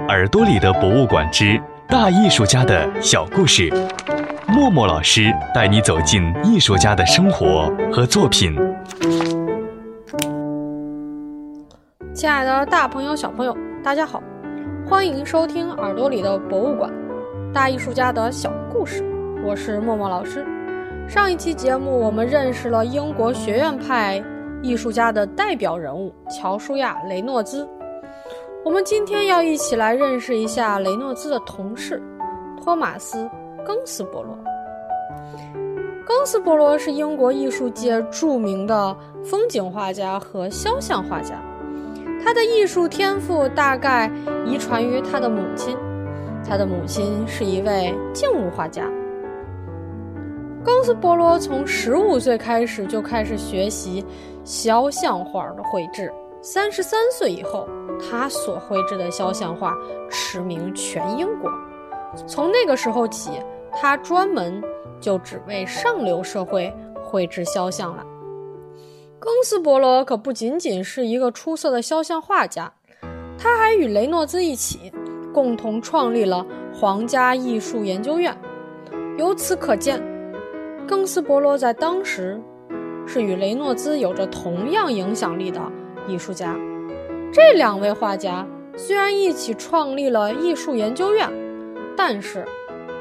耳朵里的博物馆之大艺术家的小故事，默默老师带你走进艺术家的生活和作品。亲爱的大朋友、小朋友，大家好，欢迎收听耳朵里的博物馆，大艺术家的小故事。我是默默老师。上一期节目，我们认识了英国学院派艺术家的代表人物乔舒亚·雷诺兹。我们今天要一起来认识一下雷诺兹的同事托马斯·庚斯伯罗。庚斯伯罗是英国艺术界著名的风景画家和肖像画家，他的艺术天赋大概遗传于他的母亲，他的母亲是一位静物画家。庚斯伯罗从十五岁开始就开始学习肖像画的绘制，三十三岁以后。他所绘制的肖像画驰名全英国。从那个时候起，他专门就只为上流社会绘制肖像了。庚斯伯罗可不仅仅是一个出色的肖像画家，他还与雷诺兹一起共同创立了皇家艺术研究院。由此可见，庚斯伯罗在当时是与雷诺兹有着同样影响力的艺术家。这两位画家虽然一起创立了艺术研究院，但是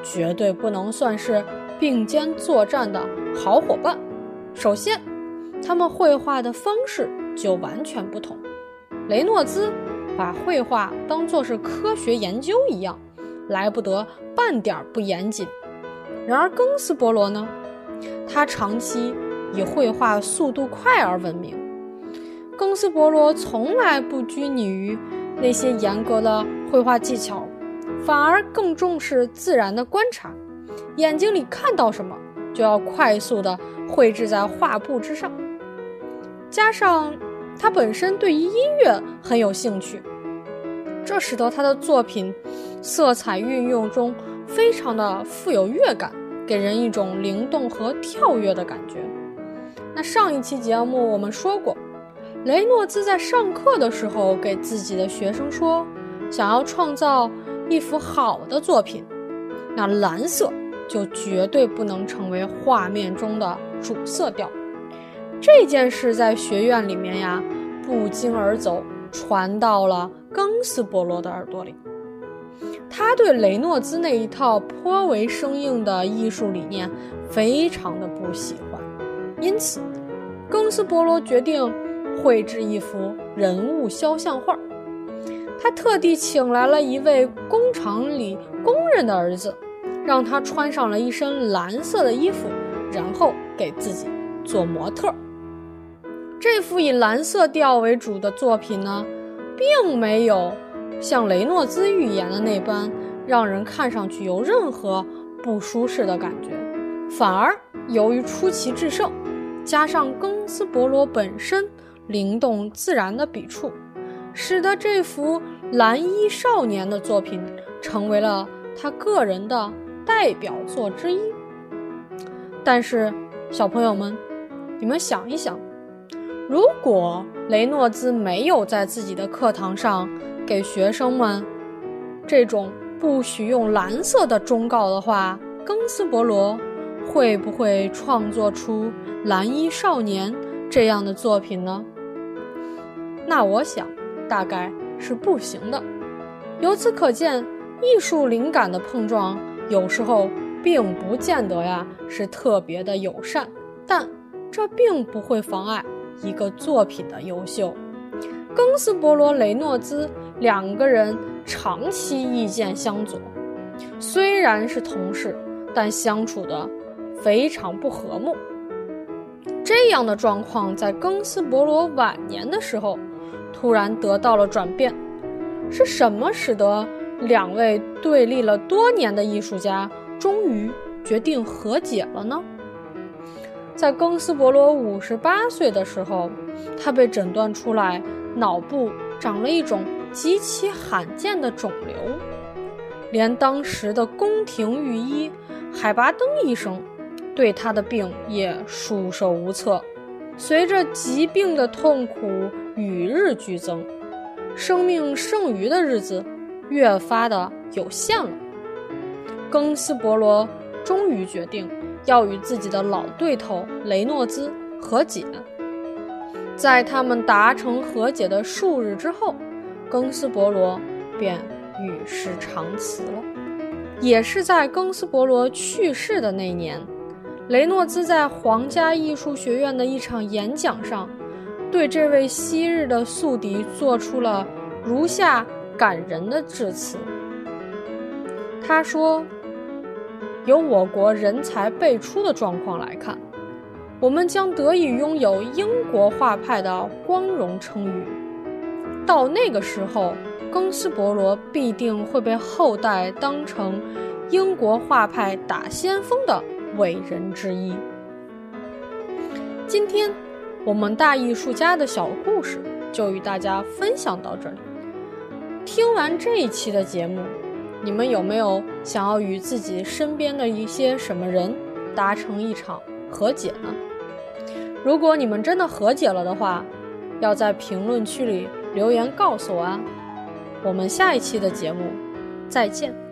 绝对不能算是并肩作战的好伙伴。首先，他们绘画的方式就完全不同。雷诺兹把绘画当作是科学研究一样，来不得半点不严谨。然而，庚斯伯罗呢，他长期以绘画速度快而闻名。庚斯伯罗从来不拘泥于那些严格的绘画技巧，反而更重视自然的观察。眼睛里看到什么，就要快速地绘制在画布之上。加上他本身对于音乐很有兴趣，这使得他的作品色彩运用中非常的富有乐感，给人一种灵动和跳跃的感觉。那上一期节目我们说过。雷诺兹在上课的时候给自己的学生说：“想要创造一幅好的作品，那蓝色就绝对不能成为画面中的主色调。”这件事在学院里面呀，不胫而走，传到了庚斯伯罗的耳朵里。他对雷诺兹那一套颇为生硬的艺术理念非常的不喜欢，因此，庚斯伯罗决定。绘制一幅人物肖像画，他特地请来了一位工厂里工人的儿子，让他穿上了一身蓝色的衣服，然后给自己做模特。这幅以蓝色调为主的作品呢，并没有像雷诺兹预言的那般让人看上去有任何不舒适的感觉，反而由于出奇制胜，加上庚斯伯罗本身。灵动自然的笔触，使得这幅蓝衣少年的作品成为了他个人的代表作之一。但是，小朋友们，你们想一想，如果雷诺兹没有在自己的课堂上给学生们这种不许用蓝色的忠告的话，庚斯伯罗会不会创作出《蓝衣少年》这样的作品呢？那我想，大概是不行的。由此可见，艺术灵感的碰撞有时候并不见得呀是特别的友善，但这并不会妨碍一个作品的优秀。庚斯伯罗、雷诺兹两个人长期意见相左，虽然是同事，但相处的非常不和睦。这样的状况在庚斯伯罗晚年的时候。突然得到了转变，是什么使得两位对立了多年的艺术家终于决定和解了呢？在庚斯伯罗五十八岁的时候，他被诊断出来脑部长了一种极其罕见的肿瘤，连当时的宫廷御医海拔登医生对他的病也束手无策。随着疾病的痛苦。与日俱增，生命剩余的日子越发的有限了。庚斯伯罗终于决定要与自己的老对头雷诺兹和解。在他们达成和解的数日之后，庚斯伯罗便与世长辞了。也是在庚斯伯罗去世的那年，雷诺兹在皇家艺术学院的一场演讲上，对这位昔日的宿敌做出了如下感人的致辞。他说：“由我国人才辈出的状况来看，我们将得以拥有英国画派的光荣称誉。到那个时候。”庚斯伯罗必定会被后代当成英国画派打先锋的伟人之一。今天，我们大艺术家的小故事就与大家分享到这里。听完这一期的节目，你们有没有想要与自己身边的一些什么人达成一场和解呢？如果你们真的和解了的话，要在评论区里留言告诉我啊！我们下一期的节目，再见。